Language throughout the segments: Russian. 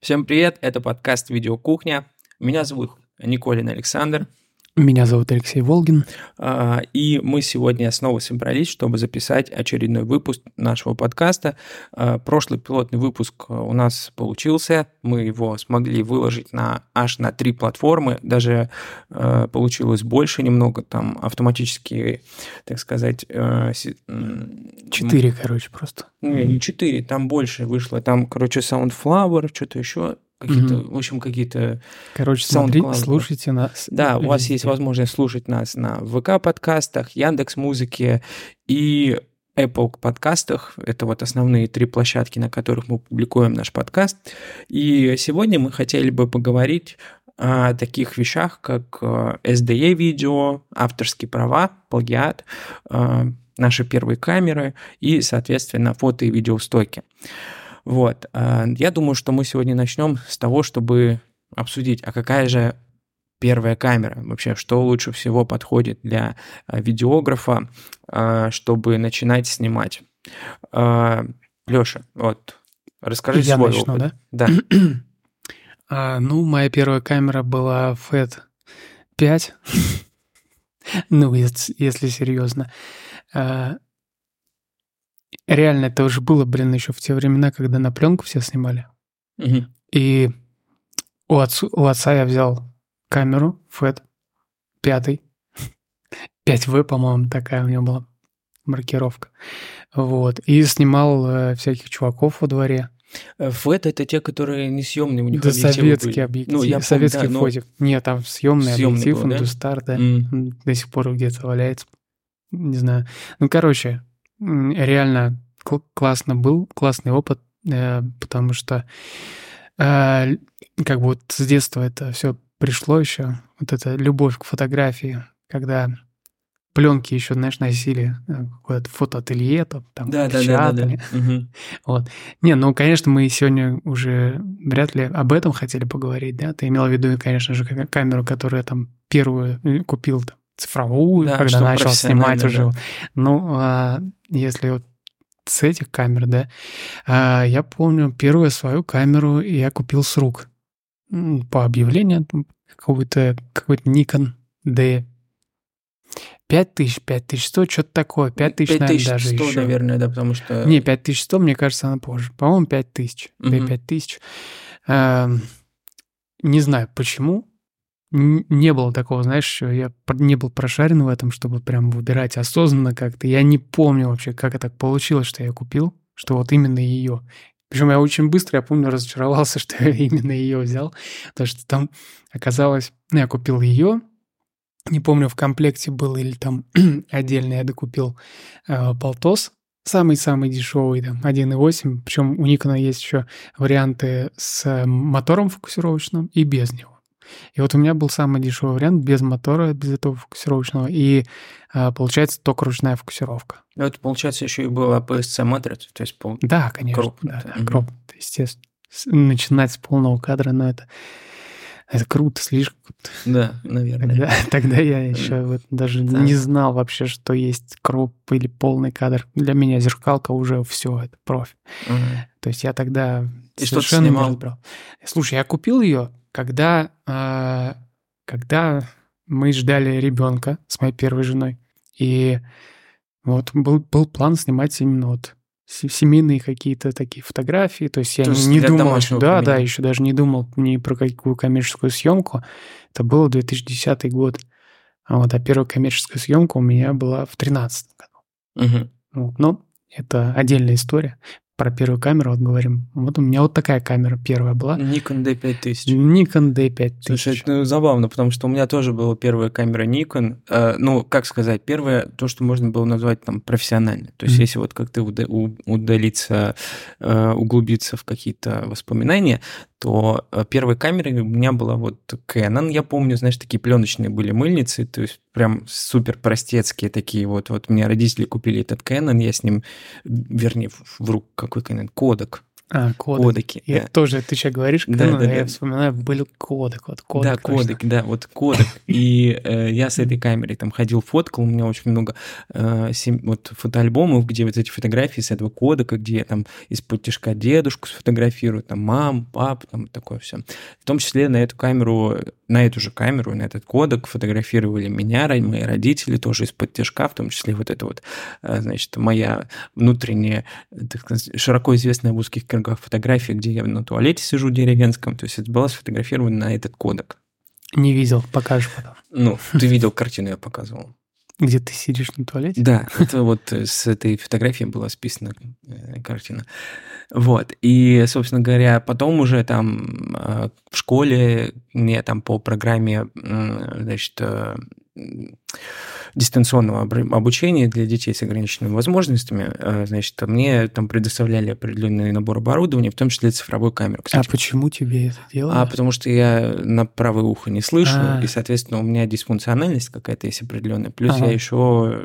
Всем привет, это подкаст «Видеокухня». Меня зовут Николин Александр. Меня зовут Алексей Волгин. А, и мы сегодня снова собрались, чтобы записать очередной выпуск нашего подкаста. А, прошлый пилотный выпуск у нас получился. Мы его смогли выложить на аж на три платформы. Даже а, получилось больше немного. Там автоматически, так сказать... Четыре, короче, просто. Не, не четыре, там больше вышло. Там, короче, Soundflower, что-то еще какие-то, mm-hmm. в общем, какие-то... Короче, смотрите, слушайте нас. Да, у вас есть возможность слушать нас на ВК-подкастах, Яндекс Музыке и Apple подкастах. Это вот основные три площадки, на которых мы публикуем наш подкаст. И сегодня мы хотели бы поговорить о таких вещах, как SDE-видео, авторские права, плагиат, э, наши первые камеры и, соответственно, фото и видеостоки. Вот. А, я думаю, что мы сегодня начнем с того, чтобы обсудить, а какая же первая камера, вообще, что лучше всего подходит для а, видеографа, а, чтобы начинать снимать. Лёша, вот, расскажи Я свой начну, опыт. Да. а, ну, моя первая камера была FED 5. ну, если, если серьезно реально это уже было, блин, еще в те времена, когда на пленку все снимали. Угу. И у, отцу, у отца я взял камеру FED пятый. 5В, по-моему, такая у него была маркировка. Вот. И снимал э, всяких чуваков во дворе. FED это те, которые не съемные у них да, советские объективы. Ну, я советский помню, да, фотик. Но... Нет, там съемный, съемный объектив, был, да? Индустар, да. Mm. До сих пор где-то валяется. Не знаю. Ну, короче, реально классно был, классный опыт, э, потому что э, как бы вот с детства это все пришло еще, вот эта любовь к фотографии, когда пленки еще, знаешь, носили э, какое-то фотоателье, там, там да, печатали. Да, да, да, да. Вот. Не, ну, конечно, мы сегодня уже вряд ли об этом хотели поговорить, да? Ты имел в виду, конечно же, камеру, которую я там первую купил, там, цифровую, да, когда начал снимать да. уже. Ну, а если вот с этих камер, да, а, я помню первую свою камеру я купил с рук по объявлению какой-то какой-то Nikon D 5000, 5100, что-то такое. 5000, 5100, наверное, даже еще. наверное, да, потому что... Не, 5100, мне кажется, она позже. По-моему, 5000. Угу. Да, 5000. А, не знаю, почему не было такого, знаешь, что я не был прошарен в этом, чтобы прям выбирать осознанно как-то. Я не помню вообще, как это так получилось, что я купил, что вот именно ее. Причем я очень быстро, я помню, разочаровался, что я именно ее взял, потому что там оказалось, ну, я купил ее, не помню, в комплекте был или там отдельно я докупил э, полтос, самый-самый дешевый, там, 1.8, причем у Никона есть еще варианты с мотором фокусировочным и без него. И вот у меня был самый дешевый вариант без мотора, без этого фокусировочного, и а, получается только ручная фокусировка. Ну, это, получается, еще и была PSC матрица, то есть пол... Да, конечно. Кроп, да, да, кроп, естественно. Начинать с полного кадра, но это, это круто, слишком круто. Да, наверное. Тогда, тогда я еще вот даже да. не знал вообще, что есть кроп или полный кадр. Для меня зеркалка уже все, это профи. Угу. То есть я тогда и совершенно что не разбрал. Слушай, я купил ее когда, э, когда мы ждали ребенка с моей первой женой, и вот был, был план снимать именно вот семейные какие-то такие фотографии, то есть я то есть не думал, да, применения. да, еще даже не думал ни про какую коммерческую съемку. Это был 2010 год, а вот а первая коммерческая съемка у меня была в 2013 году. Угу. Вот, но это отдельная история про первую камеру вот говорим. Вот у меня вот такая камера первая была. Nikon D5000. Nikon D5000. Слушай, это забавно, потому что у меня тоже была первая камера Nikon. Э, ну, как сказать, первая, то, что можно было назвать там профессионально. То есть, mm-hmm. если вот как-то удалиться, э, углубиться в какие-то воспоминания, то э, первой камерой у меня была вот Canon. Я помню, знаешь, такие пленочные были мыльницы, то есть прям супер простецкие такие вот. Вот мне родители купили этот Canon, я с ним, вернее, в руку какой Canon, кодек. А, кодек. Кодеки. Я да. тоже, ты сейчас говоришь, Да, Canon, да, я да. вспоминаю, был кодек, вот кодек. да, точно. кодек, да, вот кодек. И э, я с этой камерой там ходил, фоткал, у меня очень много э, сем- вот фотоальбомов, где вот эти фотографии с этого кодека, где я там из-под тяжка дедушку сфотографирую, там мам, пап, там такое все. В том числе на эту камеру, на эту же камеру, на этот кодек фотографировали меня, мои родители тоже из-под тяжка, в том числе вот это вот, э, значит, моя внутренняя, так сказать, широко известная в узких кругах фотография, где я на туалете сижу деревенском, то есть это была сфотографирована на этот кодек. Не видел, покажешь потом. Ну, ты видел картину, я показывал. Где ты сидишь на туалете? Да, это вот э, с этой фотографии была списана э, картина. Вот. И, собственно говоря, потом уже там э, в школе мне там по программе, значит, дистанционного обучения для детей с ограниченными возможностями, э, значит, мне там предоставляли определенный набор оборудования, в том числе цифровую камеру. А Кстати, почему тебе это делали? а потому что я на правое ухо не слышу, А. и, соответственно, у меня дисфункциональность какая-то есть определенная. Плюс Ага. я еще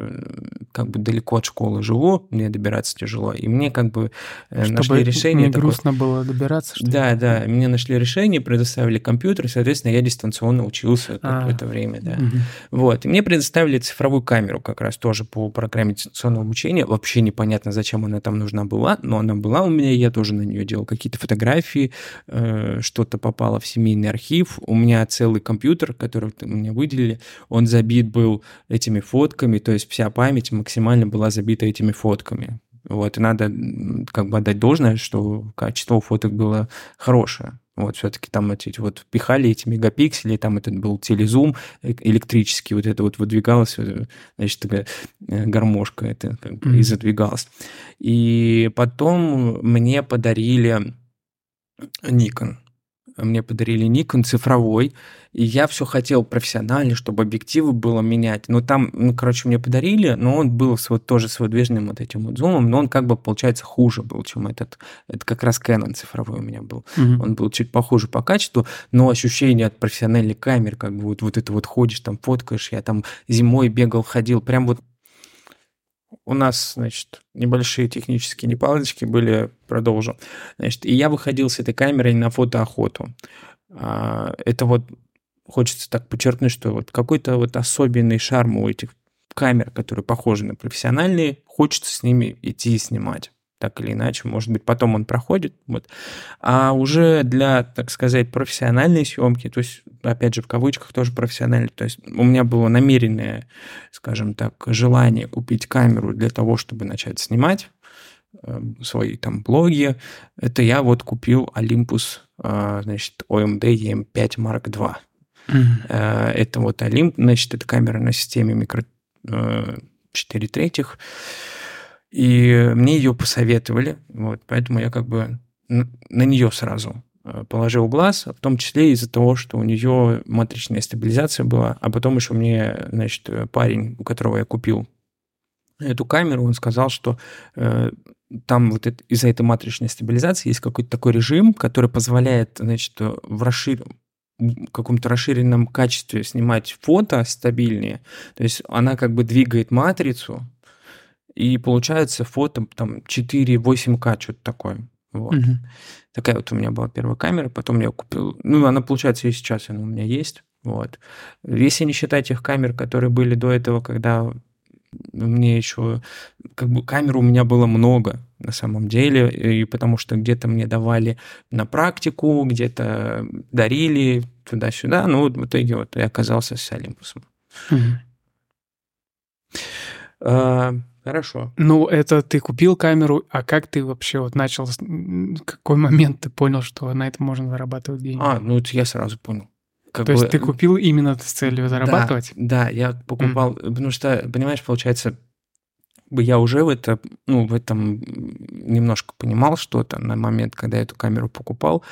как бы далеко от школы живу, мне добираться тяжело, и мне как бы э, Чтобы нашли решение. не такое- грустно было добираться, что ли? Да, да, мне нашли решение, предоставили компьютер, и, соответственно, я дистанционно учился А. какое-то время, да. Вот, и мне предоставили цифровую камеру как раз тоже по программе дистанционного обучения. Вообще непонятно, зачем она там нужна была, но она была у меня, я тоже на нее делал какие-то фотографии, э, что-то попало в семейный архив. У меня целый компьютер, который мне выделили, он забит был этими фотками, то есть вся память максимально была забита этими фотками. Вот, и надо как бы отдать должное, что качество фоток было хорошее. Вот, все-таки там эти вот впихали эти мегапиксели, там этот был телезум э- электрический, вот это вот выдвигалось, э, значит, такая э, гармошка это как бы и Мгм. задвигалось. И потом мне подарили Nikon. Мне подарили Nikon цифровой, и я все хотел профессионально, чтобы объективы было менять. Но там, ну, короче, мне подарили, но он был с вот тоже с выдвижным вот этим вот зумом, но он как бы, получается, хуже был, чем этот. Это как раз Canon цифровой у меня был. Мгм. Он был чуть похуже по качеству, но ощущение от профессиональной камеры, как бы вот, вот это вот ходишь, там фоткаешь, я там зимой бегал, ходил, прям вот у нас, значит, небольшие технические неполадочки были, продолжу. Значит, и я выходил с этой камерой на фотоохоту. А, Это вот хочется так подчеркнуть, что вот какой-то вот особенный шарм у этих камер, которые похожи на профессиональные, хочется с ними идти и снимать так или иначе, может быть, потом он проходит, вот. А уже для, так сказать, профессиональной съемки, то есть, опять же, в кавычках тоже профессиональной, то есть у меня было намеренное, скажем так, желание купить камеру для того, чтобы начать снимать э, свои там блоги, это я вот купил Olympus, э, значит, OMD EM5 Mark II. Мгм. Э, Это вот Олимп, значит, это камера на системе микро э, 4 третьих. И мне ее посоветовали, вот, поэтому я как бы на нее сразу э, положил глаз, в том числе из-за того, что у нее матричная стабилизация была, а потом еще мне, значит, э, парень, у которого я купил эту камеру, он сказал, что э, там вот это- из-за этой матричной стабилизации есть какой-то такой режим, который позволяет, значит, э, в расшир... каком-то расширенном качестве снимать фото стабильнее. То есть она как бы двигает матрицу, и получается фото там 4-8К, что-то такое. Вот. Мгм. Такая вот у меня была первая камера, потом я купил... Ну, она, получается, и сейчас она у меня есть. Вот. Если не считать тех камер, которые были до этого, когда мне еще... Как бы камер у меня было много на самом деле, и потому что где-то мне давали на практику, где-то дарили туда-сюда. Ну, вот в итоге вот я оказался с Олимпусом. Мгм. А, хорошо. Ну, это ты купил камеру, а как ты вообще вот начал, какой момент ты понял, что на этом можно зарабатывать деньги? А, ну это я сразу понял. Как То бы- есть ты купил именно с целью зарабатывать? Да, да, я покупал, потому что, понимаешь, получается, я уже в это, ну, в этом немножко понимал что-то на момент, когда я эту камеру покупал.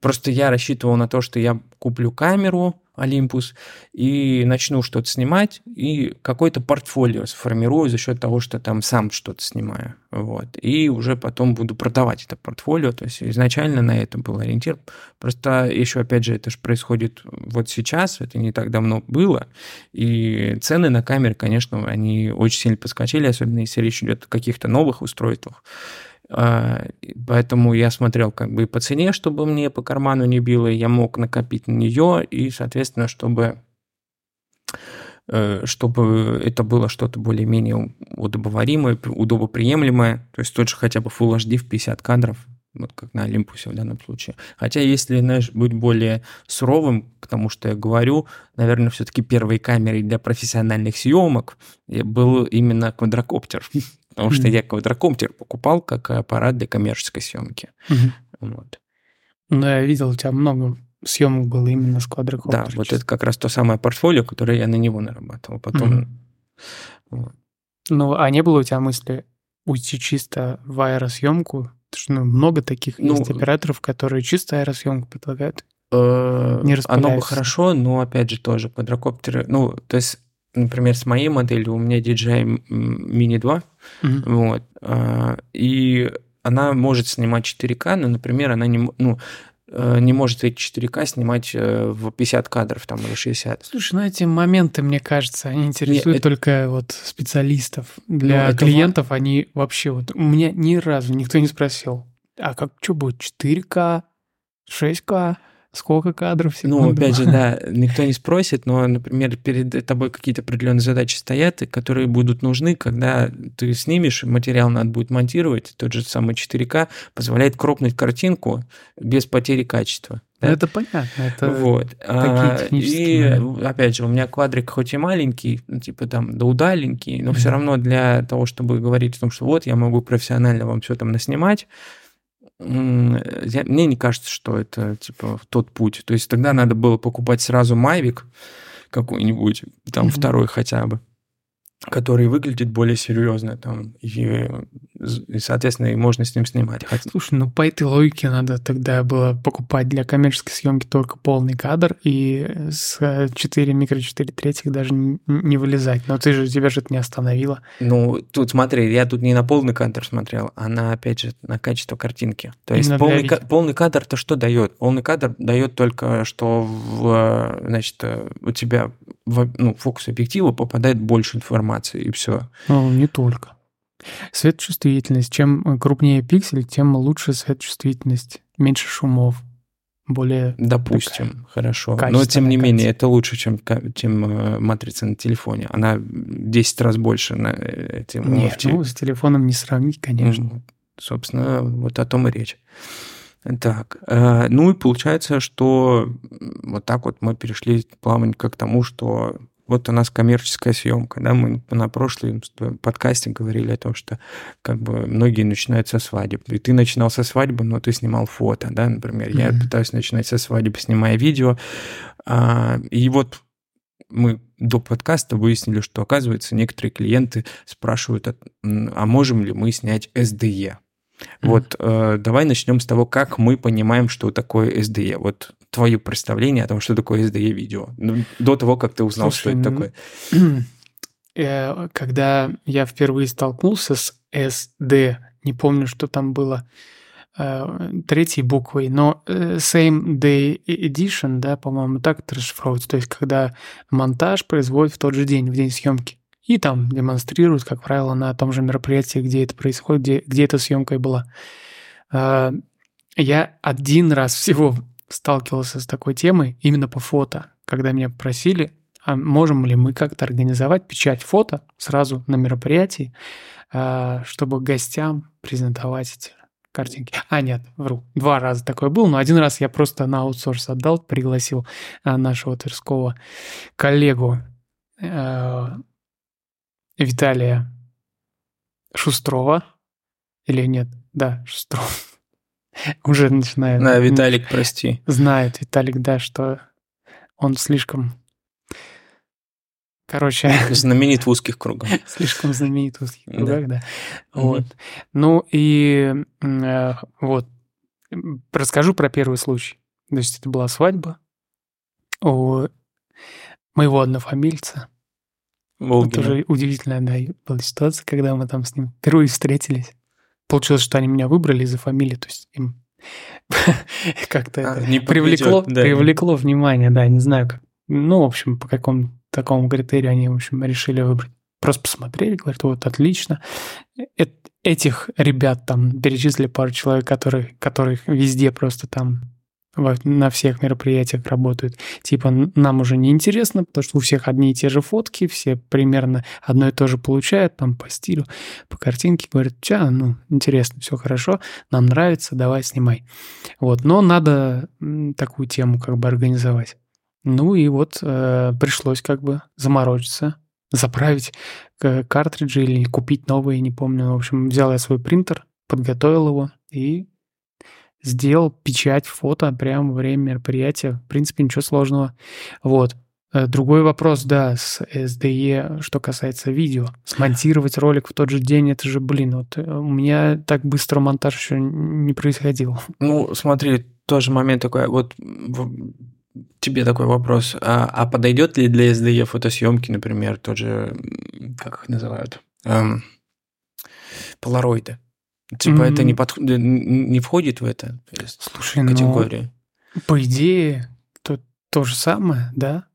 Просто я рассчитывал на то, что я куплю камеру Olympus и начну что-то снимать, и какое-то портфолио сформирую за счет того, что там сам что-то снимаю. Вот. И уже потом буду продавать это портфолио. То есть изначально на это был ориентир. Просто еще, опять же, это же происходит вот сейчас, это не так давно было. И цены на камеры, конечно, они очень сильно подскочили, особенно если речь идет о каких-то новых устройствах. А, поэтому я смотрел как бы и по цене, чтобы мне по карману не било, я мог накопить на нее, и, соответственно, чтобы э, чтобы это было что-то более-менее удобоваримое, удобоприемлемое, то есть тот же хотя бы Full HD в 50 кадров, вот как на Олимпусе в данном случае. Хотя если, знаешь, быть более суровым, потому что я говорю, наверное, все-таки первой камерой для профессиональных съемок был именно квадрокоптер. Потому что я квадрокоптер покупал как аппарат для коммерческой съемки. Вот. Ну, я видел, у тебя много съемок было именно с квадрокоптером. Да, вот это как раз то самое портфолио, которое я на него нарабатывал. Потом... Вот. Ну, а не было у тебя мысли уйти чисто в аэросъемку? Потому что ну, много таких ну, есть операторов, которые чисто аэросъемку предлагают. Э, не Оно бы хорошо, но опять же тоже квадрокоптеры. Ну, то есть например, с моей моделью у меня DJI Mini 2, mm-hmm. вот, а, и она может снимать 4К, но, например, она не, ну, э, не может эти 4К снимать э, в 50 кадров там или 60. Слушай, ну эти моменты, мне кажется, они интересуют Нет, только это... вот специалистов. Для ну, клиентов это... они вообще вот... У меня ни разу никто не спросил, а как, что будет, 4К, 6К? Сколько кадров в секунду? Ну, опять же, да, никто не спросит, но, например, перед тобой какие-то определенные задачи стоят, которые будут нужны, когда ты снимешь, материал надо будет монтировать, тот же самый 4К позволяет кропнуть картинку без потери качества. Да? Это понятно, это вот. А, и опять же, у меня квадрик хоть и маленький, ну, типа там да удаленький, но mm-hmm. все равно для того, чтобы говорить о том, что вот я могу профессионально вам все там наснимать, я, мне не кажется, что это типа тот путь. То есть тогда надо было покупать сразу Mavic какой-нибудь, там mm-hmm. второй хотя бы который выглядит более серьезно там, и, и, соответственно, и можно с ним снимать. Слушай, ну по этой логике надо тогда было покупать для коммерческой съемки только полный кадр и с 4 микро 4 третьих даже не вылезать. Но ты же, тебя же это не остановило. Ну, тут смотри, я тут не на полный кадр смотрел, а на, опять же, на качество картинки. То есть полный, ка- полный кадр-то что дает? Полный кадр дает только, что в, значит, у тебя в ну, фокус объектива попадает больше информации, и все. Ну, не только. Светочувствительность. Чем крупнее пиксель, тем лучше светочувствительность. Меньше шумов. Более... Допустим, хорошо. Но, тем не менее, это лучше, чем, чем э, матрица на телефоне. Она 10 раз больше на этим Нет, ну, с телефоном не сравнить, конечно. Собственно, вот о том и речь. Так, э, ну и получается, что вот так вот мы перешли плавненько к тому, что вот у нас коммерческая съемка, да, мы на прошлом подкасте говорили о том, что как бы многие начинают со свадеб, и ты начинал со свадьбы, но ты снимал фото, да, например, mm-hmm. я пытаюсь начинать со свадьбы, снимая видео, а, и вот мы до подкаста выяснили, что, оказывается, некоторые клиенты спрашивают, а, а можем ли мы снять SDE, Mm-hmm. Вот э, давай начнем с того, как мы понимаем, что такое SDE. Вот твое представление о том, что такое SDE видео, ну, до того, как ты узнал, Слушай, что это такое. Э, когда я впервые столкнулся с SD, не помню, что там было э, третьей буквой, но э, Same Day Edition, да, по-моему, так это расшифровывается. То есть, когда монтаж производит в тот же день, в день съемки и там демонстрируют, как правило, на том же мероприятии, где это происходит, где, где эта съемка и была. Я один раз всего сталкивался с такой темой именно по фото, когда меня просили, а можем ли мы как-то организовать печать фото сразу на мероприятии, а, чтобы гостям презентовать эти картинки. А, нет, вру. Два раза такое было, но один раз я просто на аутсорс отдал, пригласил а, нашего Тверского коллегу Виталия Шустрова. Или нет? Да, Шустров. Уже начинает. Да, Виталик, прости. Знает Виталик, да, что он слишком... Короче... Знаменит в узких кругах. Слишком знаменит в узких кругах, да. Вот. Ну и э, вот. Расскажу про первый случай. То есть это была свадьба у моего однофамильца. Волгина. Это уже удивительная, да, была ситуация, когда мы там с ним впервые встретились. Получилось, что они меня выбрали из-за фамилии, то есть им как-то а, это привлекло, да. привлекло внимание, да, не знаю как. Ну, в общем, по какому такому критерию они, в общем, решили выбрать. Просто посмотрели, говорят, вот, отлично. Это, этих ребят там перечислили пару человек, которые, которых везде просто там на всех мероприятиях работают. Типа, нам уже не интересно, потому что у всех одни и те же фотки, все примерно одно и то же получают, там по стилю, по картинке. Говорят, ча, ну, интересно, все хорошо, нам нравится, давай снимай. Вот, но надо такую тему как бы организовать. Ну и вот э, пришлось как бы заморочиться, заправить картриджи или купить новые, не помню. В общем, взял я свой принтер, подготовил его и сделал печать фото прямо во время мероприятия. В принципе, ничего сложного. Вот. Э, другой вопрос, да, с SDE, что касается видео. Смонтировать ролик в тот же день, это же, блин, вот э, у меня так быстро монтаж еще не происходил. Ну, смотри, тоже момент такой, вот тебе такой вопрос, а, а подойдет ли для SDE фотосъемки, например, тот же, как их называют, эм, полароиды? Типа mm-hmm. это не, подх... не входит в это Слушай, ну, категорию? Ну, по идее, то, то же самое, да?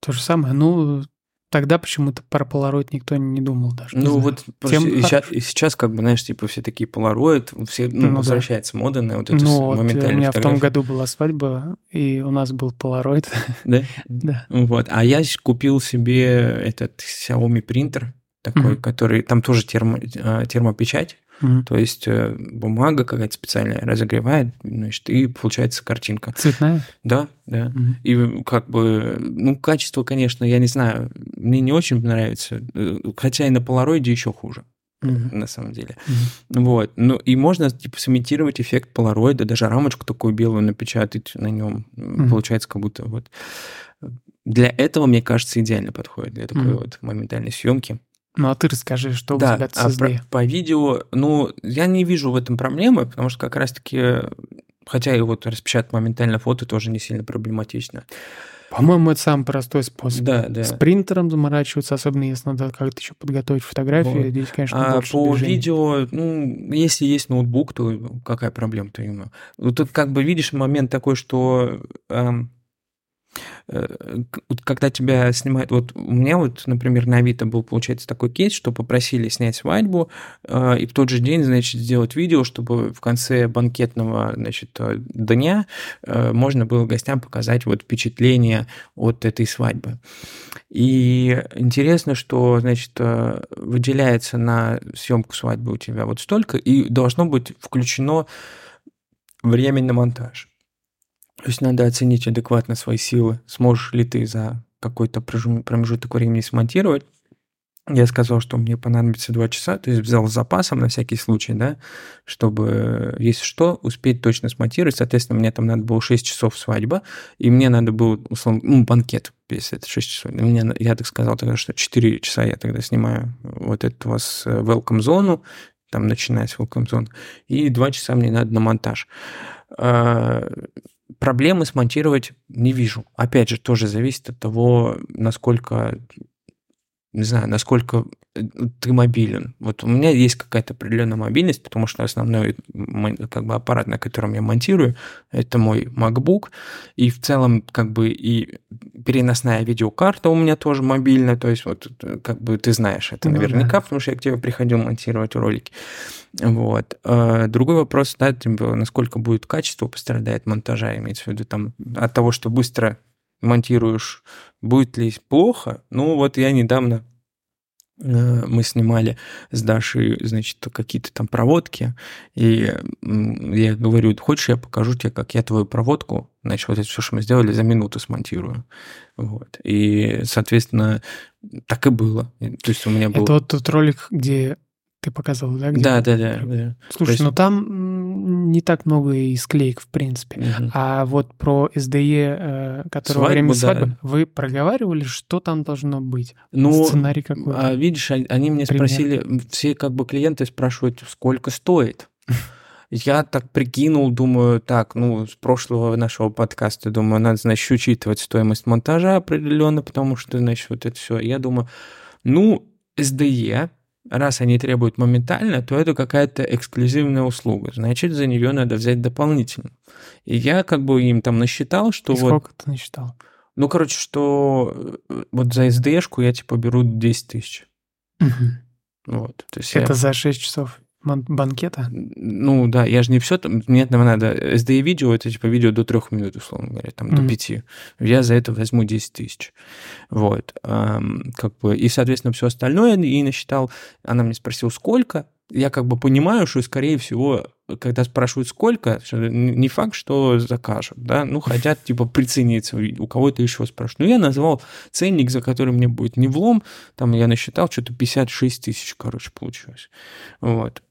То же самое. Ну, тогда почему-то про полароид никто не думал даже. Ну, вот Тем... сейчас, сейчас, как бы, знаешь, типа все такие полароид, все, ну, ну возвращается да. мода на вот эту ну, вот, моментальную У меня фотографию. в том году была свадьба, и у нас был полароид. Да? да. Вот. А я купил себе этот Xiaomi принтер, такой, mm-hmm. который, там тоже термо, а, термопечать, То есть э, бумага какая-то специальная разогревает, значит, и получается картинка. Цветная? Да, да. Mm-hmm. И как бы, ну, качество, конечно, я не знаю, мне не очень нравится, э, хотя и на полароиде еще хуже. Mm-hmm. на самом деле. Mm-hmm. Вот. Ну, и можно, типа, сымитировать эффект полароида, даже рамочку такую белую напечатать на нем. Mm-hmm. Получается, как будто вот... Для этого, мне кажется, идеально подходит, для такой mm-hmm. вот моментальной съемки. Ну, а ты расскажи, что да, у тебя а по, по видео, ну, я не вижу в этом проблемы, потому что как раз-таки, хотя и вот распечатать моментально фото тоже не сильно проблематично. По-моему, это самый простой способ. Да, да. С принтером заморачиваться, особенно если надо как-то еще подготовить фотографии. Вот. Здесь, конечно, а больше по движений. видео, ну, если есть ноутбук, то какая проблема-то ему? Тут как бы видишь момент такой, что эм, когда тебя снимают, вот у меня вот, например, на Авито был, получается, такой кейс, что попросили снять свадьбу э, и в тот же день, значит, сделать видео, чтобы в конце банкетного, значит, э, дня можно было гостям показать вот впечатление от этой свадьбы. И интересно, что, значит, выделяется на съемку свадьбы у тебя вот столько, и должно быть включено время на монтаж. То есть надо оценить адекватно свои силы. Сможешь ли ты за какой-то промежуток времени смонтировать. Я сказал, что мне понадобится 2 часа, то есть взял с запасом на всякий случай, да, чтобы, если что, успеть точно смонтировать. Соответственно, мне там надо было 6 часов свадьба, и мне надо было, условно, ну, банкет, если это 6 часов. Мне, я так сказал тогда, что 4 часа я тогда снимаю вот эту вас э, welcome зону, там, начиная с welcome зоны, и 2 часа мне надо на монтаж а, проблемы смонтировать не вижу. Опять же, тоже зависит от того, насколько, не знаю, насколько э, ты мобилен. Вот у меня есть какая-то определенная мобильность, потому что основной как бы, аппарат, на котором я монтирую, это мой MacBook. И в целом, как бы, и переносная видеокарта у меня тоже мобильная. То есть, вот, э, как бы, ты знаешь это ну, наверняка, да. потому что я к тебе приходил монтировать ролики. Вот. А другой вопрос, да, типа, насколько будет качество пострадает монтажа, имеется в виду там от того, что быстро монтируешь, будет ли плохо. Ну, вот я недавно э, мы снимали с Дашей, значит, какие-то там проводки, и я говорю, хочешь, я покажу тебе, как я твою проводку, значит, вот это все, что мы сделали, за минуту смонтирую. Вот. И, соответственно, так и было. То есть у меня был... Это вот тот ролик, где ты показывал, да? Где да, да, да, да. Слушай, есть... ну там не так много и склеек, в принципе. Угу. А вот про SDE, э, свадьбу, во время свадьбы, да. вы проговаривали, что там должно быть? Ну, Сценарий какой А, видишь, они мне Пример. спросили, все как бы клиенты спрашивают, сколько стоит. Я так прикинул, думаю, так, ну, с прошлого нашего подкаста, думаю, надо, значит, учитывать стоимость монтажа определенно, потому что, значит, вот это все. Я думаю, ну, SDE раз они требуют моментально, то это какая-то эксклюзивная услуга. Значит, за нее надо взять дополнительно. И я как бы им там насчитал, что И вот... сколько ты насчитал? Ну, короче, что э, вот за SD-шку я типа беру 10 тысяч. Угу. Вот, то есть это я... за 6 часов банкета? Ну да, я же не все там, мне этого надо. SDI видео, это типа видео до трех минут, условно говоря, там mm-hmm. до пяти. Я за это возьму 10 тысяч. Вот. Как бы, и, соответственно, все остальное и насчитал. Она мне спросила, сколько, я как бы понимаю, что, скорее всего, когда спрашивают сколько, не факт, что закажут, да, ну, хотят, типа, прицениться, у кого-то еще спрашивают. Ну, я назвал ценник, за который мне будет не влом, там я насчитал, что-то 56 тысяч, короче, получилось. Вот.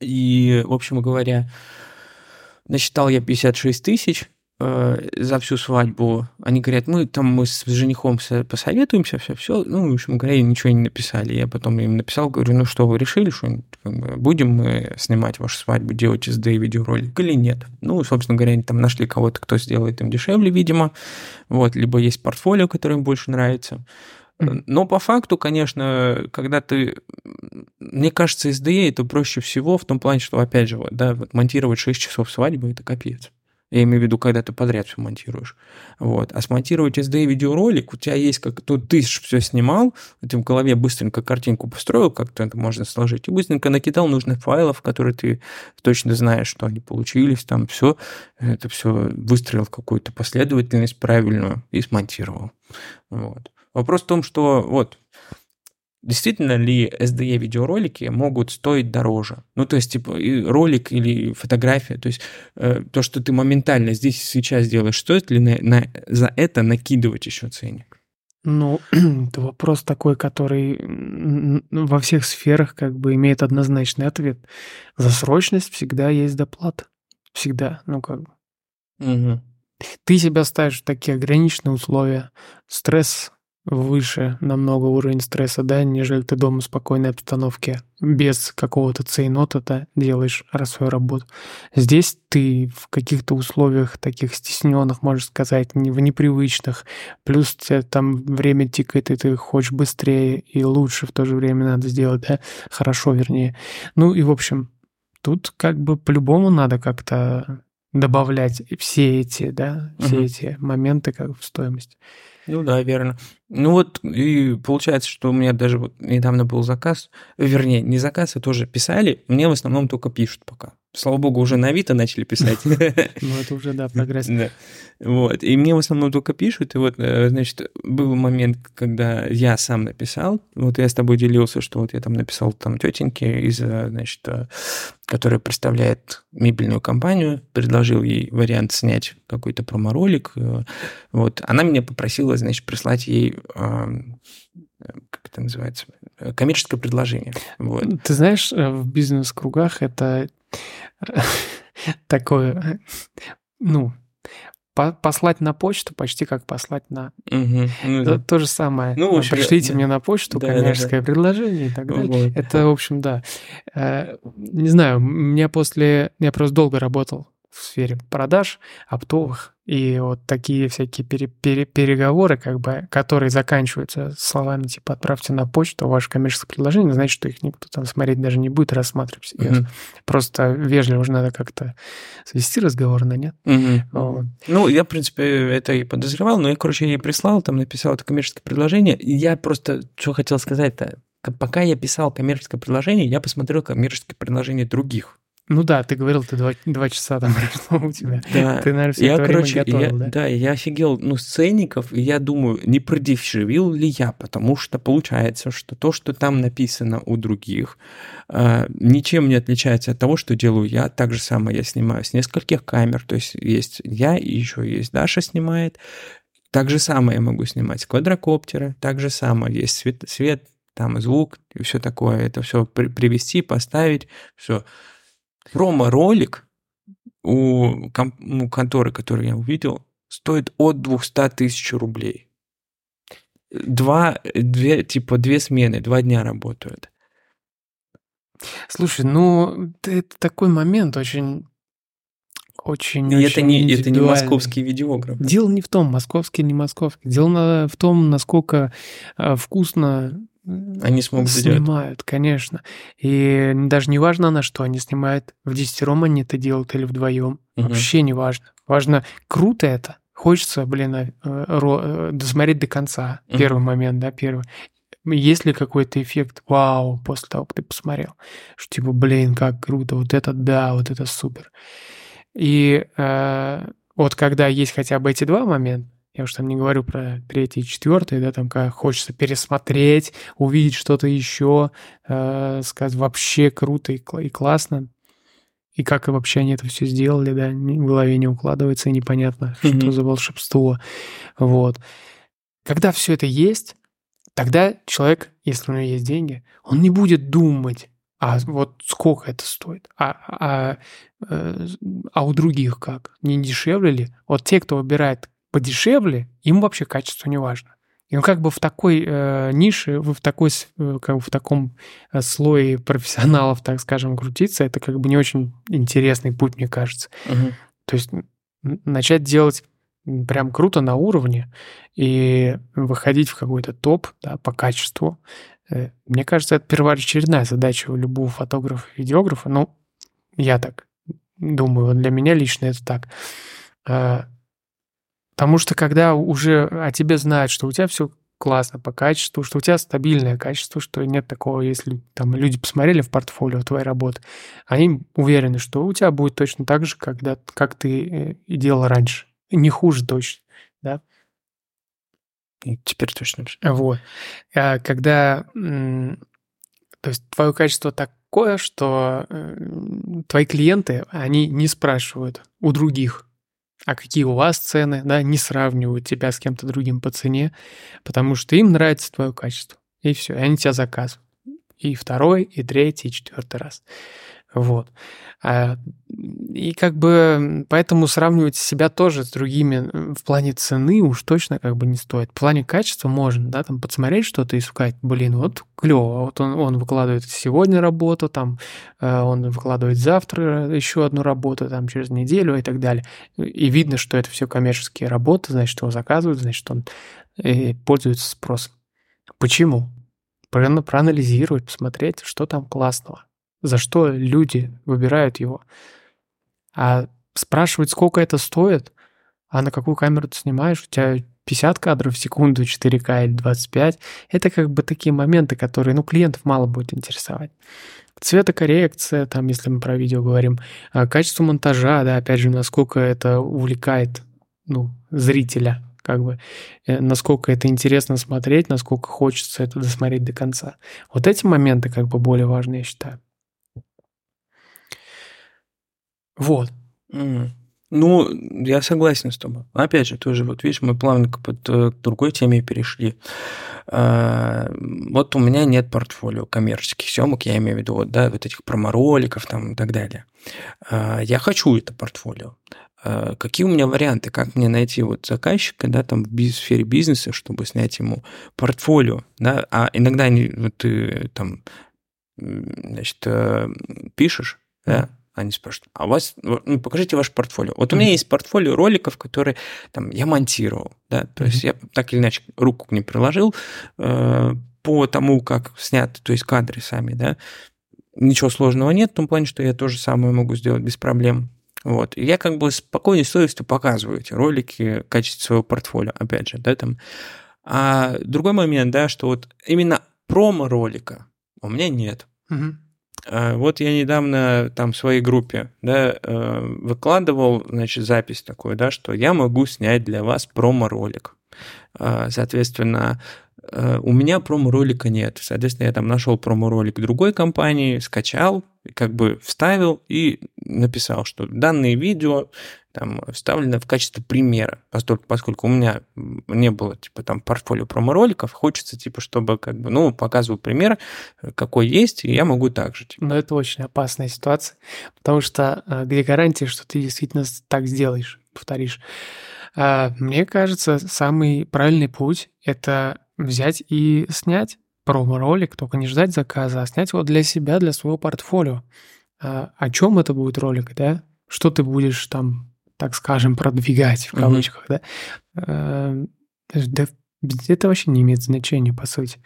И, в общем говоря, насчитал я 56 тысяч, Э, за всю свадьбу. Они говорят, мы там мы с женихом посоветуемся, все, все. Ну, в общем говоря, ничего не написали. Я потом им написал, говорю, ну что, вы решили, что будем мы снимать вашу свадьбу, делать SD видеоролик или нет? Ну, собственно говоря, они там нашли кого-то, кто сделает им дешевле, видимо. Вот, либо есть портфолио, которое им больше нравится. Но по факту, конечно, когда ты... Мне кажется, SDA это проще всего в том плане, что, опять же, вот, да, вот монтировать 6 часов свадьбы – это капец. Я имею в виду, когда ты подряд все монтируешь. Вот. А смонтировать SD-видеоролик, у тебя есть как... Тут ты все снимал, ты в голове быстренько картинку построил, как-то это можно сложить, и быстренько накидал нужных файлов, которые ты точно знаешь, что они получились, там все, это все выстроил в какую-то последовательность правильную и смонтировал. Вот. Вопрос в том, что вот действительно ли SDE-видеоролики могут стоить дороже? Ну, то есть, типа, ролик или фотография, то есть, э, то, что ты моментально здесь и сейчас делаешь, стоит ли на, на, за это накидывать еще ценник? Ну, это вопрос такой, который во всех сферах как бы имеет однозначный ответ. За срочность всегда есть доплата. Всегда, ну как бы. Угу. Ты себя ставишь в такие ограниченные условия. Стресс выше намного уровень стресса, да, нежели ты дома в спокойной обстановке, без какого-то цейнота, да, делаешь свою работу. Здесь ты в каких-то условиях таких стесненных, можно сказать, не в непривычных, плюс тебе там время тикает, и ты хочешь быстрее и лучше в то же время надо сделать, да, хорошо, вернее. Ну и, в общем, тут как бы по-любому надо как-то добавлять все эти, да, все угу. эти моменты как в стоимость. Ну да, верно. Ну вот, и получается, что у меня даже вот недавно был заказ, вернее, не заказ, а тоже писали, мне в основном только пишут пока. Слава богу, уже на Авито начали писать. Ну, это уже, да, прогресс. Вот. И мне в основном только пишут. И вот, э, значит, был момент, когда я сам написал. Вот я с тобой делился, что вот я там написал там тетеньке из, э, значит, э, которая представляет мебельную компанию, предложил ей вариант снять какой-то промо-ролик. Вот. Она меня попросила, значит, прислать ей как это называется, коммерческое предложение. Вот. Ты знаешь, в бизнес-кругах это такое, ну, послать на почту почти как послать на... Угу, ну, то, то же самое. Ну, общем, Пришлите да, мне на почту да, коммерческое да, да. предложение и так далее. Вот. Это, в общем, да. Э, не знаю, меня после... Я просто долго работал в сфере продаж оптовых, и вот такие всякие пере, пере, переговоры, как бы, которые заканчиваются словами типа «отправьте на почту ваше коммерческое предложение», значит, что их никто там смотреть даже не будет, рассматривать серьезно. Mm-hmm. Просто вежливо уже надо как-то свести разговор, на нет? Mm-hmm. Вот. Ну, я, в принципе, это и подозревал, но я, короче, ей прислал, там написал это коммерческое предложение, я просто, что хотел сказать-то, пока я писал коммерческое предложение, я посмотрел коммерческие предложения других ну да, ты говорил, ты два, два часа там прошло у тебя. Да. Ты, наверное, все я, это короче, время готовил, я, да? Да, я офигел, ну, с ценников, и я думаю, не продешевил ли я, потому что получается, что то, что там написано у других, э, ничем не отличается от того, что делаю я. Так же самое я снимаю с нескольких камер, то есть есть я и еще есть Даша снимает. Так же самое я могу снимать с квадрокоптера, так же самое есть свет, свет там звук и все такое. Это все при, привести, поставить, все промо-ролик у, у конторы, которую я увидел, стоит от 200 тысяч рублей. Два, две, типа две смены, два дня работают. Слушай, ну это такой момент очень очень, и очень это не, это не московский видеограф. Дело не в том, московский или не московский. Дело в том, насколько а, вкусно они смогут Снимают, конечно. И даже не важно на что они снимают. В десятером они это делают или вдвоем. Угу. Вообще не важно. Важно, круто это. Хочется, блин, э, э, досмотреть до конца. Угу. Первый момент, да, первый. есть ли какой-то эффект вау после того, как ты посмотрел? Что типа, блин, как круто, вот это да, вот это супер. И э, вот когда есть хотя бы эти два момента, я уж там не говорю про третий и четвертый, да, там как хочется пересмотреть, увидеть что-то еще, э, сказать вообще круто и, и классно. И как вообще они это все сделали, да, в голове не укладывается и непонятно, mm-hmm. что за волшебство. Вот. Когда все это есть, тогда человек, если у него есть деньги, он не будет думать, а вот сколько это стоит, а, а, а, а у других как, не дешевле ли? Вот те, кто выбирает подешевле, им вообще качество не важно. И он как бы в такой э, нише, в такой, э, как бы в таком э, слое профессионалов, так скажем, крутиться, это как бы не очень интересный путь, мне кажется. Угу. То есть начать делать прям круто на уровне и выходить в какой-то топ да, по качеству. Э, мне кажется, это первоочередная задача у любого фотографа видеографа. Ну, я так думаю, для меня лично это так. Потому что когда уже о тебе знают, что у тебя все классно по качеству, что у тебя стабильное качество, что нет такого, если там люди посмотрели в портфолио твоей работы, они уверены, что у тебя будет точно так же, когда, как ты э, и делал раньше. Не хуже точно, да? И теперь точно. Вот. А когда, то есть твое качество такое, что э, твои клиенты, они не спрашивают у других, а какие у вас цены, да, не сравнивают тебя с кем-то другим по цене, потому что им нравится твое качество. И все, и они тебя заказывают. И второй, и третий, и четвертый раз. Вот. А, и как бы поэтому сравнивать себя тоже с другими в плане цены уж точно как бы не стоит. В плане качества можно, да, там подсмотреть что-то и сказать, блин, вот клево, вот он, он выкладывает сегодня работу, там э, он выкладывает завтра еще одну работу, там через неделю и так далее. И видно, что это все коммерческие работы, значит, его заказывают, значит, он э, пользуется спросом. Почему? Проанализировать, посмотреть, что там классного за что люди выбирают его. А спрашивать, сколько это стоит, а на какую камеру ты снимаешь, у тебя 50 кадров в секунду, 4К или 25, это как бы такие моменты, которые, ну, клиентов мало будет интересовать. Цветокоррекция, там, если мы про видео говорим, а качество монтажа, да, опять же, насколько это увлекает, ну, зрителя, как бы, э, насколько это интересно смотреть, насколько хочется это досмотреть до конца. Вот эти моменты как бы более важные, я считаю. Вот. Mm. Ну, я согласен с тобой. Опять же, тоже, вот видишь, мы плавно к, к другой теме перешли. А, вот у меня нет портфолио коммерческих съемок, я имею в виду, вот, да, вот этих промо-роликов там и так далее. А, я хочу это портфолио. А, какие у меня варианты, как мне найти вот заказчика, да, там в сфере бизнеса, чтобы снять ему портфолио, да, а иногда они, вот ты там, значит, э, пишешь, да, они спрашивают, а у вас, ну, покажите ваше портфолио. Вот mm-hmm. у меня есть портфолио роликов, которые там я монтировал, да, то mm-hmm. есть я так или иначе руку к ним приложил э, по тому, как сняты, то есть кадры сами, да. Ничего сложного нет в том плане, что я то же самое могу сделать без проблем. Вот. И я как бы спокойной совестью показываю эти ролики, качество своего портфолио, опять же, да, там. А другой момент, да, что вот именно промо-ролика у меня нет. Угу. А, вот я недавно там в своей группе да, э, выкладывал значит, запись такую, да, что я могу снять для вас промо-ролик. А, соответственно, у меня промо-ролика нет. Соответственно, я там нашел промо-ролик другой компании, скачал, как бы вставил и написал, что данное видео там вставлено в качестве примера, поскольку, поскольку у меня не было типа там портфолио промо-роликов, хочется типа, чтобы как бы, ну, показываю пример, какой есть, и я могу так же. Типа. Но это очень опасная ситуация, потому что э, где гарантия, что ты действительно так сделаешь, повторишь. Мне кажется, самый правильный путь – это взять и снять промо-ролик, только не ждать заказа, а снять его для себя, для своего портфолио. А, о чем это будет ролик, да? Что ты будешь там, так скажем, продвигать в кавычках, mm-hmm. да? А, да? Это вообще не имеет значения, по сути.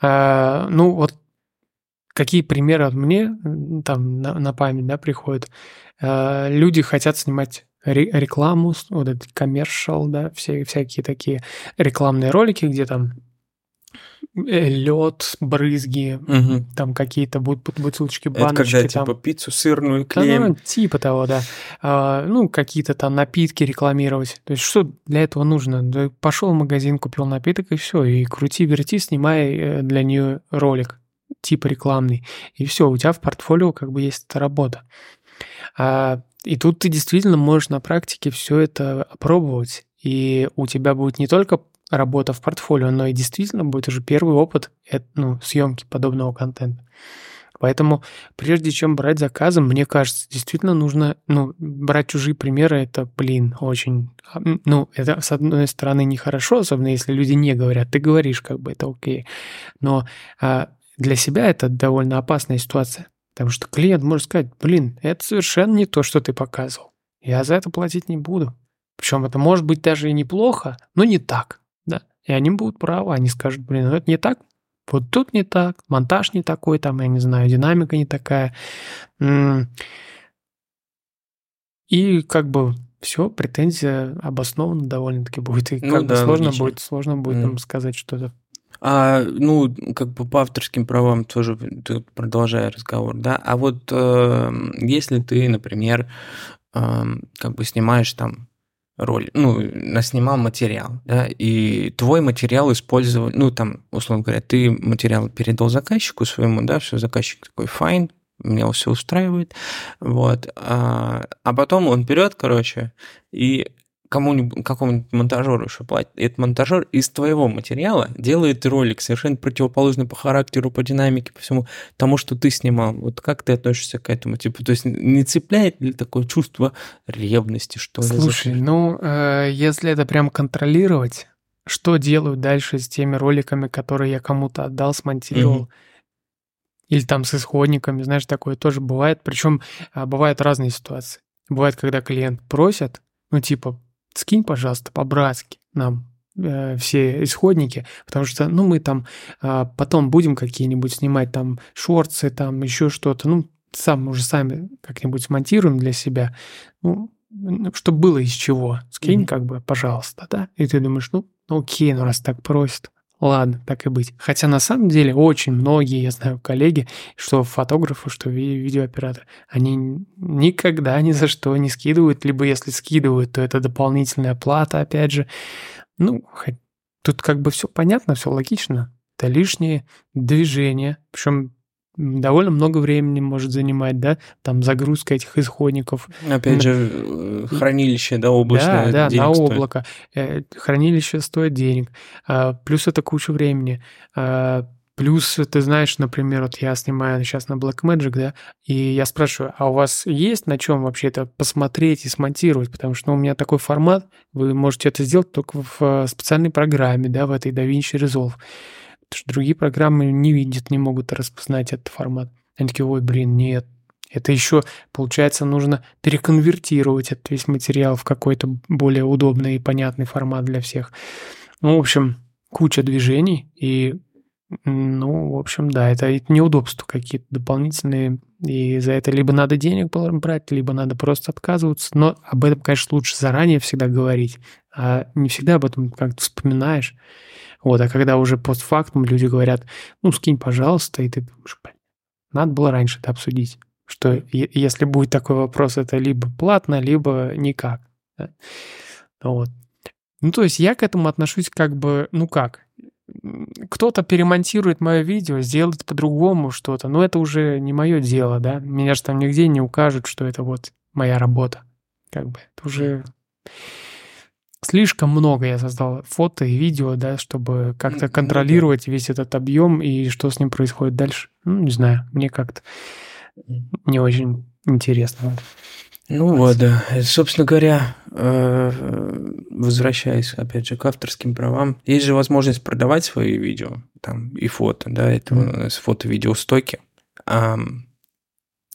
А, ну, вот какие примеры от мне там на, на память, да, приходят. А, люди хотят снимать рекламу, вот этот коммершал, да, все, всякие такие рекламные ролики, где там э, лед, брызги, Мгм. там какие-то будут бут- бутылочки, Это баночки. когда там. типа пиццу сырную Да, клеим. ну, типа того, да. А, ну, какие-то там напитки рекламировать. То есть, что для этого нужно? Да пошел в магазин, купил напиток, и все. И крути, верти, снимай э, для нее ролик, типа рекламный. И все, у тебя в портфолио как бы есть эта работа. А, и тут ты действительно можешь на практике все это опробовать. И у тебя будет не только работа в портфолио, но и действительно будет уже первый опыт э, ну, съемки подобного контента. Поэтому прежде чем брать заказы, мне кажется, действительно нужно, ну, брать чужие примеры, это, блин, очень, а, ну, это, с одной стороны, нехорошо, особенно если люди не говорят, ты говоришь, как бы, это окей, но а, для себя это довольно опасная ситуация, потому что клиент может сказать, блин, это совершенно не то, что ты показывал, я за это платить не буду. Причем это может быть даже и неплохо, но не так, да, и они будут правы, они скажут, блин, ну это не так, вот тут не так, монтаж не такой, там, я не знаю, динамика не такая. И как бы все, претензия обоснована довольно-таки будет. И Ну как бы да, сложно логично. будет, сложно будет Мгм. там сказать что-то. А, ну, как бы по авторским правам тоже, продолжая разговор, да, а вот э, если ты, например, э, как бы снимаешь там роль, ну, наснимал материал, да, и твой материал использовал, ну, там, условно говоря, ты материал передал заказчику своему, да, все, заказчик такой, файн, меня все устраивает, вот, а, а потом он берет, короче, и кому-нибудь, какому-нибудь монтажеру еще платит. И этот монтажер из твоего материала делает ролик совершенно противоположный по характеру, по динамике, по всему тому, что ты снимал. Вот как ты относишься к этому? Типа, то есть не цепляет ли такое чувство ревности, что ли? Слушай, ну, э, если это прям контролировать, что делают дальше с теми роликами, которые я кому-то отдал, смонтировал, Мгм. или там с исходниками, знаешь, такое тоже бывает. Причем бывают разные ситуации. Бывает, когда клиент просит, ну, типа, скинь, пожалуйста, по-братски нам э, все исходники, потому что, ну, мы там а, потом будем какие-нибудь снимать там шорты, там еще что-то, ну, сам уже сами как-нибудь смонтируем для себя, ну, чтобы было из чего. Скинь, Мгм. как бы, пожалуйста, да? И ты думаешь, ну, ну окей, ну раз так просят, ладно, так и быть. Хотя на самом деле очень многие, я знаю, коллеги, что фотографы, что ви- видеооператоры, они никогда ни за что не скидывают, либо если скидывают, то это дополнительная плата, опять же. Ну, тут как бы все понятно, все логично. Это лишние движения, причем довольно много времени может занимать, да, там загрузка этих исходников, Опять же, э, хранилище, да, облачное. да, да, денег на стоит. облако. Э, Хранилище стоит денег. А, Плюс это куча времени. А, Плюс, ты знаешь, например, вот я снимаю сейчас на Blackmagic, да, и я спрашиваю, а у вас есть на чем вообще это посмотреть и смонтировать? Потому что ну, у меня такой формат, вы можете это сделать только в э, специальной программе, да, в этой DaVinci Resolve. Что другие программы не видят, не могут распознать этот формат. Они такие, ой, блин, нет, это еще, получается, нужно переконвертировать этот весь материал в какой-то более удобный и понятный формат для всех. Ну, в общем, куча движений, и, ну, в общем, да, это неудобства какие-то дополнительные, и за это либо надо денег брать, либо надо просто отказываться. Но об этом, конечно, лучше заранее всегда говорить, а не всегда об этом как-то вспоминаешь. Вот, а когда уже постфактум люди говорят, ну, скинь, пожалуйста, и ты думаешь, «Блин, надо было раньше это обсудить что если будет такой вопрос, это либо платно, либо никак. да. Вот. Ну, то есть я к этому отношусь как бы, ну как, кто-то перемонтирует мое видео, сделает по-другому что-то, но это уже не мое дело, да, меня же там нигде не укажут, что это вот моя работа, как бы, это уже слишком много я создал фото и видео, да, чтобы как-то Ну контролировать весь этот объем и что с ним происходит дальше. Ну, не знаю, мне как-то не очень интересно. Ну вот, да. Собственно говоря, э, возвращаясь опять же к авторским правам, есть же возможность продавать свои видео там и фото, да, это у нас фото-видеостоки. Ам,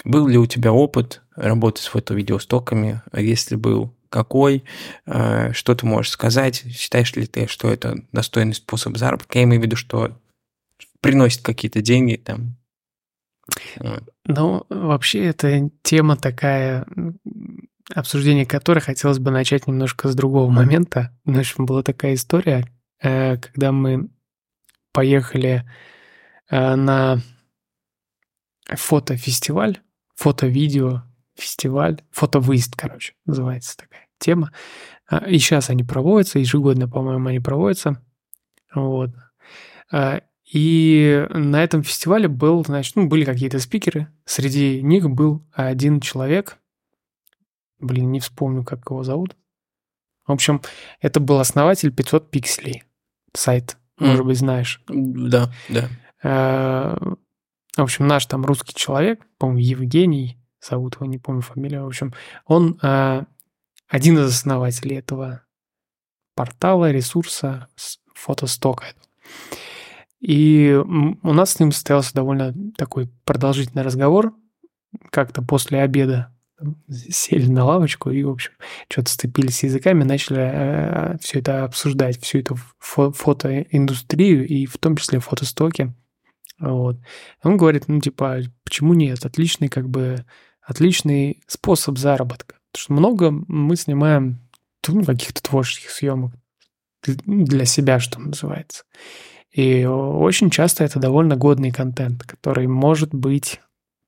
Был ли у тебя опыт работы с фото-видеостоками? А Если был, какой? Э, Что ты можешь сказать? Считаешь ли ты, что это достойный способ заработка? Я имею в виду, что приносит какие-то деньги там. Ну, вообще, это тема такая, обсуждение которой хотелось бы начать немножко с другого момента. В общем, была такая история, э, когда мы поехали э, на фотофестиваль, фото-видео фестиваль, фотовыезд, короче, называется такая тема. А, и сейчас они проводятся, ежегодно, по-моему, они проводятся. Вот. И на этом фестивале был, значит, ну, были какие-то спикеры. Среди них был один человек. Блин, не вспомню, как его зовут. В общем, это был основатель 500 пикселей. Сайт, mm. может быть, знаешь. Да, да. А, в общем, наш там русский человек, по-моему, Евгений, зовут его, не помню фамилию. В общем, он один из основателей этого портала, ресурса, фотостока. И у нас с ним состоялся довольно такой продолжительный разговор. Как-то после обеда сели на лавочку и, в общем, что-то сцепились языками, начали э, все это обсуждать, всю эту фо- фотоиндустрию и в том числе фотостоки. Вот. Он говорит, ну, типа, почему нет? Отличный, как бы, отличный способ заработка. Потому что много мы снимаем ну, каких-то творческих съемок для себя, что называется. И очень часто это довольно годный контент, который может быть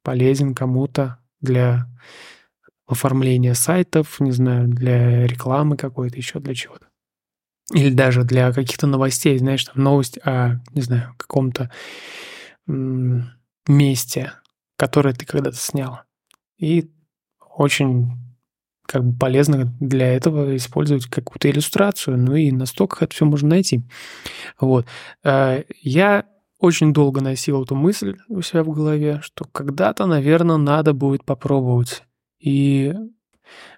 полезен кому-то для оформления сайтов, не знаю, для рекламы какой-то, еще для чего-то. Или даже для каких-то новостей, знаешь, там новость о, не знаю, каком-то месте, которое ты когда-то снял. И очень как бы полезно для этого использовать какую-то иллюстрацию. Ну и на стоках это все можно найти. Вот. А, я очень долго носил эту мысль у себя в голове, что когда-то, наверное, надо будет попробовать. И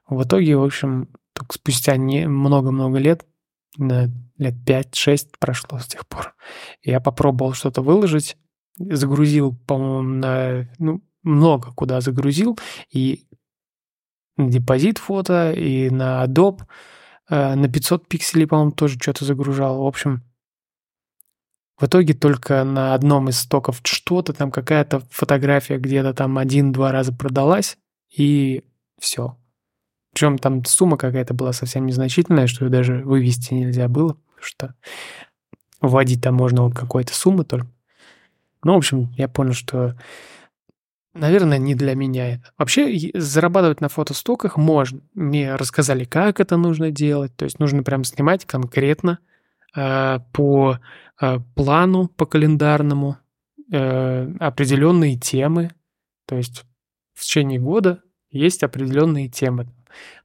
в итоге, в общем, только спустя много-много лет, лет 5-6 прошло с тех пор, я попробовал что-то выложить, загрузил, по-моему, на, ну, много куда загрузил, и депозит фото, и на Adobe. Э, на 500 пикселей, по-моему, тоже что-то загружал. В общем, в итоге только на одном из стоков что-то, там какая-то фотография где-то там один-два раза продалась, и все. Причем там сумма какая-то была совсем незначительная, что ее даже вывести нельзя было, что вводить там можно вот какой-то суммы только. Ну, в общем, я понял, что Наверное, не для меня это. Вообще, зарабатывать на фотостоках можно. Мне рассказали, как это нужно делать. То есть нужно прям снимать конкретно э, по э, плану, по календарному, э, определенные темы. То есть в течение года есть определенные темы.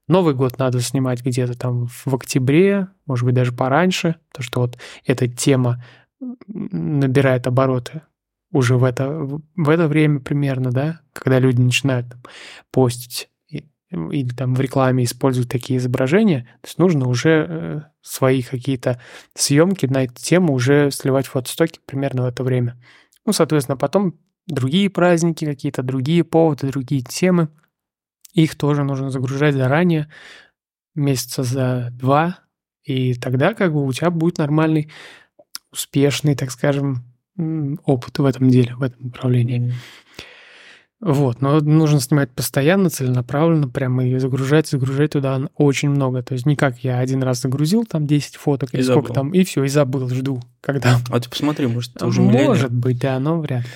Новый год надо снимать где-то там в октябре, может быть, даже пораньше, потому что вот эта тема набирает обороты уже в это, в это время примерно, да, когда люди начинают там, постить или там в рекламе используют такие изображения, то есть нужно уже э, свои какие-то съемки на эту тему уже сливать в фотостоки примерно в это время. Ну, соответственно, потом другие праздники, какие-то другие поводы, другие темы, их тоже нужно загружать заранее, месяца за два, и тогда как бы у тебя будет нормальный, успешный, так скажем, опыт в этом деле, в этом направлении. Вот, но нужно снимать постоянно, целенаправленно, прямо и загружать, загружать туда очень много. То есть не как я один раз загрузил там 10 фоток или сколько там, и все, и забыл, жду, когда... А ты посмотри, может, ты уже Может быть, да, но вряд ли.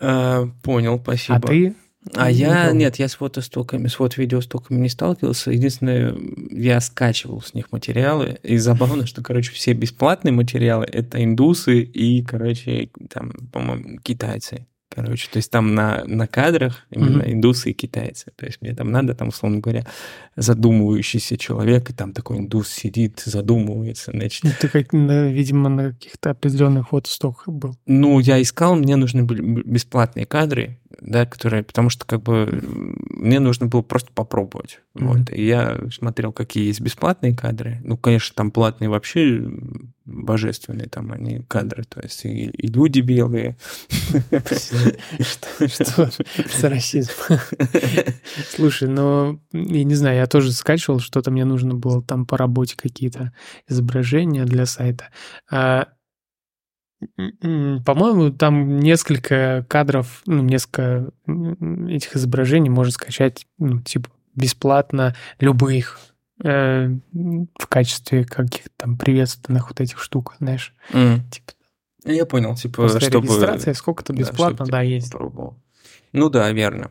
А, понял, спасибо. А ты а я, нет, я с фотостоками, с фото-видеостоками не сталкивался. Единственное, я скачивал с них материалы. И забавно, что, короче, все бесплатные материалы – это индусы и, короче, там, по-моему, китайцы. Короче, то есть там на, на кадрах именно mm-hmm. индусы и китайцы. То есть мне там надо, там, условно говоря, задумывающийся человек, и там такой индус сидит, задумывается. Значит. Ну, ты, как, видимо, на каких-то определенных фотостоках был. Ну, я искал, мне нужны были бесплатные кадры, да, которые, потому что как бы мне нужно было просто попробовать. Mm-hmm. Вот. И я смотрел, какие есть бесплатные кадры. Ну, конечно, там платные вообще божественные там они кадры, то есть и, и люди белые. Что за расизм? Слушай, ну, я не знаю, я тоже скачивал, что-то мне нужно было там по работе какие-то изображения для сайта. А, по-моему, там несколько кадров, ну, несколько этих изображений можно скачать, ну, типа, бесплатно любых э, в качестве каких-то там приветственных вот этих штук, знаешь. Mm. Типа, Я понял, типа, После чтобы... регистрации сколько-то бесплатно, чтобы да, ты есть. попробовал. Ну да, верно.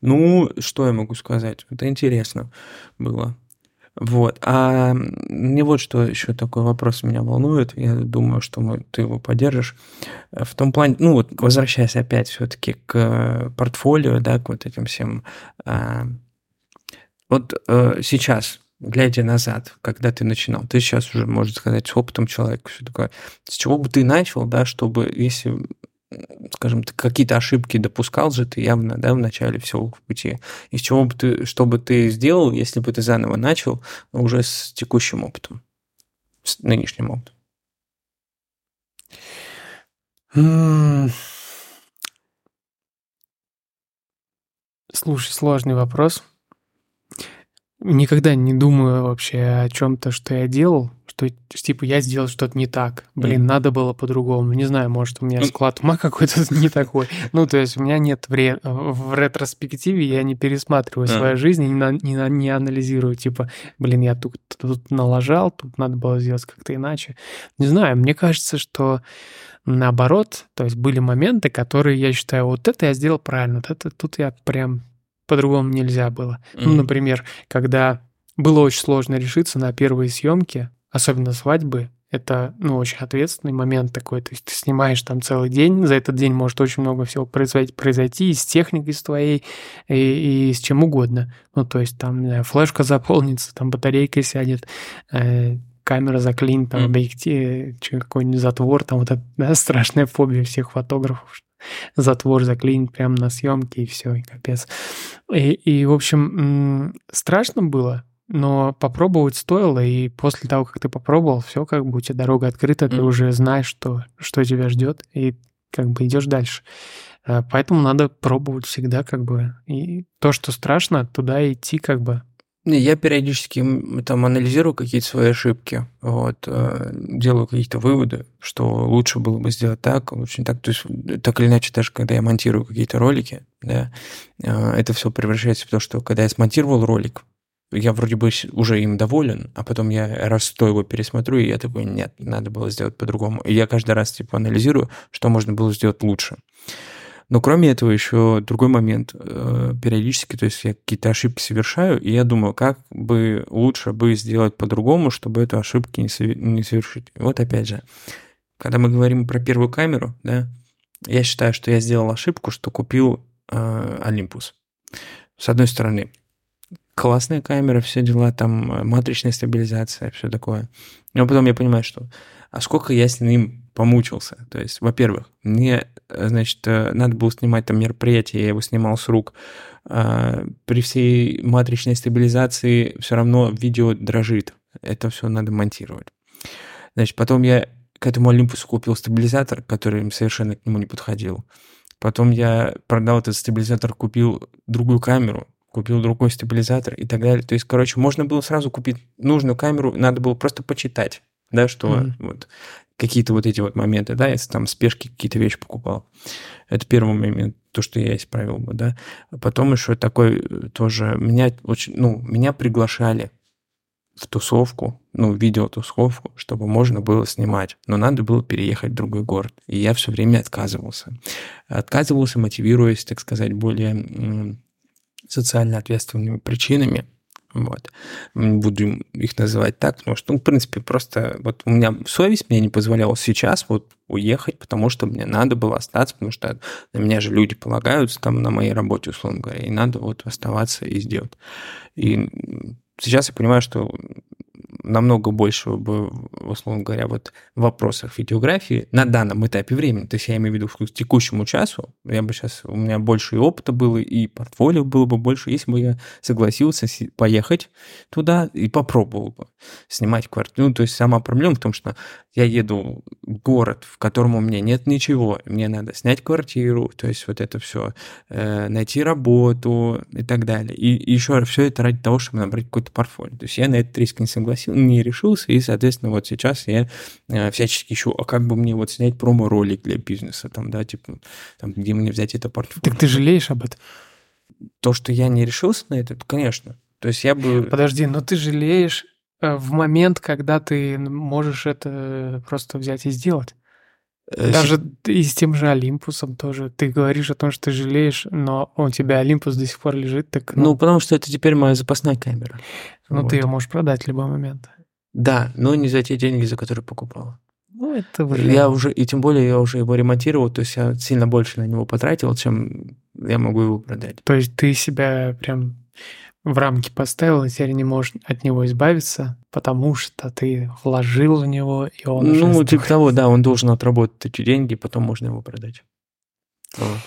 Ну, что я могу сказать? Это интересно было. Вот. А мне вот что еще такой вопрос меня волнует. Я думаю, что мы, ты его поддержишь. В том плане, ну вот, возвращаясь опять все-таки к портфолио, да, к вот этим всем. а, вот э, сейчас, глядя назад, когда ты начинал, ты сейчас уже, можно сказать, с опытом человека, все такое. С чего бы ты начал, да, чтобы, если скажем, ты какие-то ошибки допускал же ты явно, да, в начале всего пути. Из чего бы ты, что бы ты сделал, если бы ты заново начал уже с текущим опытом, с нынешним опытом? Слушай, сложный вопрос. Никогда не думаю вообще о чем-то, что я делал, что типа я сделал что-то не так. Блин, Мгм. надо было по-другому. Не знаю, может, у меня Ну- склад ума какой-то не такой. Ну, то есть у меня нет в, ре- в ретроспективе, я не пересматриваю А. свою жизнь и не анализирую, типа, блин, я тут, тут налажал, тут надо было сделать как-то иначе. Не знаю, мне кажется, что наоборот, то есть были моменты, которые я считаю, вот это я сделал правильно, вот это тут я прям по-другому нельзя было. Ну, например, когда было очень сложно решиться на первые съемки, особенно свадьбы, это, ну, очень ответственный момент такой. То есть ты снимаешь там целый день, за этот день может очень много всего произойти, произойти и с техникой с твоей, и, и с чем угодно. Ну, то есть там, знаю, флешка заполнится, там батарейка сядет, э, камера заклинит, там объектив, чё, какой-нибудь затвор, там вот эта да, страшная фобия всех фотографов, затвор заклинит прямо на съемке, и все, и капец. И, и, в общем, страшно было, но попробовать стоило, и после того, как ты попробовал, все как бы у тебя дорога открыта, ты Мгм. уже знаешь, что, что тебя ждет, и как бы идешь дальше. А, Поэтому надо пробовать всегда, как бы. И то, что страшно, туда идти, как бы. Я периодически там анализирую какие-то свои ошибки, вот, э, делаю какие-то выводы, что лучше было бы сделать так, лучше не так. То есть, э, так или иначе, даже когда я монтирую какие-то ролики, да, э, это все превращается в то, что когда я смонтировал ролик, я вроде бы уже им доволен, а потом я раз сто его пересмотрю, и я такой, нет, надо было сделать по-другому. И я каждый раз типа анализирую, что можно было сделать лучше. Но кроме этого еще другой момент. э, Периодически, то есть я какие-то ошибки совершаю, и я думаю, как бы лучше бы сделать по-другому, чтобы эту ошибку не, сове- не совершить. Вот опять же, когда мы говорим про первую камеру, да, я считаю, что я сделал ошибку, что купил э, Olympus. С одной стороны, классная камера, все дела, там э, матричная стабилизация, все такое. Но потом я понимаю, что а сколько я с ним помучился. То есть, во-первых, мне, э, значит, э, надо было снимать там мероприятие, я его снимал с рук. А, При всей матричной стабилизации все равно видео дрожит. Это все надо монтировать. Значит, потом я к этому Олимпусу купил стабилизатор, который совершенно к нему не подходил. Потом я продал этот стабилизатор, купил другую камеру, купил другой стабилизатор и так далее. То есть, короче, можно было сразу купить нужную камеру, надо было просто почитать, да, что Мгм. вот какие-то вот эти вот моменты, да, если там спешки какие-то вещи покупал. Это первый момент, то, что я исправил бы, да. Потом еще такой э, тоже, меня очень, ну, меня приглашали в тусовку, ну, видеотусовку, чтобы можно было снимать. Но надо было переехать в другой город. И я все время отказывался. Отказывался, мотивируясь, так сказать, более социально ответственными причинами. Вот. Буду их называть так, потому что, ну, в принципе, просто вот у меня совесть мне не позволяла сейчас вот уехать, потому что мне надо было остаться, потому что на меня же люди полагаются там на моей работе, условно говоря, и надо вот оставаться и сделать. И сейчас я понимаю, что намного больше бы, условно говоря, вот в вопросах видеографии на данном этапе времени, то есть я имею в виду к текущему часу, я бы сейчас, у меня больше и опыта было, и портфолио было бы больше, если бы я согласился си- поехать туда и попробовал бы снимать квартиру. Ну, то есть сама проблема в том, что я еду в город, в котором у меня нет ничего, мне надо снять квартиру, то есть вот это все, найти работу и так далее. И еще все это ради того, чтобы набрать какой-то портфолио. То есть я на этот риск не согласился, не решился, и, соответственно, вот сейчас я э, всячески ищу, а как бы мне вот снять промо-ролик для бизнеса, там, да, типа, там, где мне взять это портфолио. Так ты жалеешь об этом? То, что я не решился на это, то, конечно. То есть я бы... Подожди, но ты жалеешь э, в момент, когда ты можешь это просто взять и сделать. Э, Даже и с тем же Олимпусом тоже. Ты говоришь о том, что ты жалеешь, но у тебя Олимпус до сих пор лежит. Так, ну, ну потому что это теперь моя запасная камера. Ну, вот. ты ее можешь продать в любой момент. Да, но не за те деньги, за которые покупал. Ну, это уже... Я уже, и тем более я уже его ремонтировал, то есть я сильно больше на него потратил, чем я могу его продать. То есть ты себя прям в рамки поставил, и теперь не можешь от него избавиться, потому что ты вложил в него, и он Ну, уже типа того, да, он должен отработать эти деньги, потом можно его продать. Вот.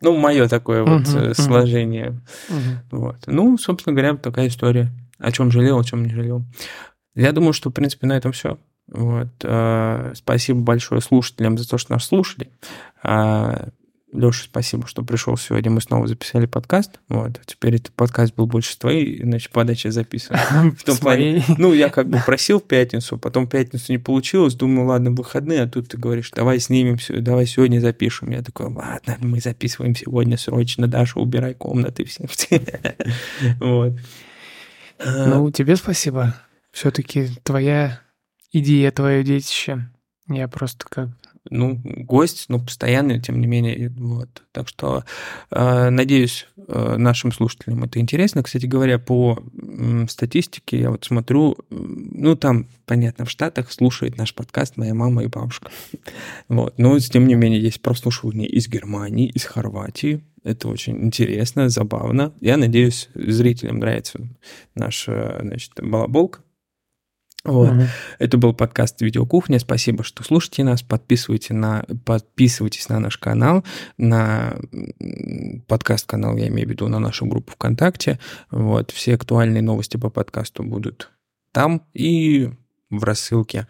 Ну, мое такое вот uh-huh, сложение. Uh-huh. Вот. Ну, собственно говоря, такая история. О чем жалел, о чем не жалел. Я думаю, что, в принципе, на этом все. Вот. Э, спасибо большое слушателям за то, что нас слушали. А, Леша, спасибо, что пришел сегодня. Мы снова записали подкаст. Вот. Теперь этот подкаст был больше с твоей, значит, подачи записан. В том плане, ну, я как бы просил в пятницу, потом в пятницу не получилось. Думаю, ладно, выходные, а тут ты говоришь, давай снимем, все, давай сегодня запишем. Я такой, ладно, мы записываем сегодня срочно. Даша, убирай комнаты все. Вот. Ну, тебе спасибо. Все-таки твоя идея, твое детище. Я просто как ну, гость, но постоянный, тем не менее. Вот. Так что, э, надеюсь, э, нашим слушателям это интересно. Кстати говоря, по э, статистике я вот смотрю, ну, там, понятно, в Штатах слушает наш подкаст моя мама и бабушка. Вот. Но, тем не менее, есть прослушивание из Германии, из Хорватии. Это очень интересно, забавно. Я надеюсь, зрителям нравится наша, значит, балаболка. Вот. Угу. Это был подкаст «Видеокухня». Спасибо, что слушаете нас. Подписывайте на, подписывайтесь на наш канал, на подкаст-канал, я имею в виду, на нашу группу ВКонтакте. Вот. Все актуальные новости по подкасту будут там и в рассылке.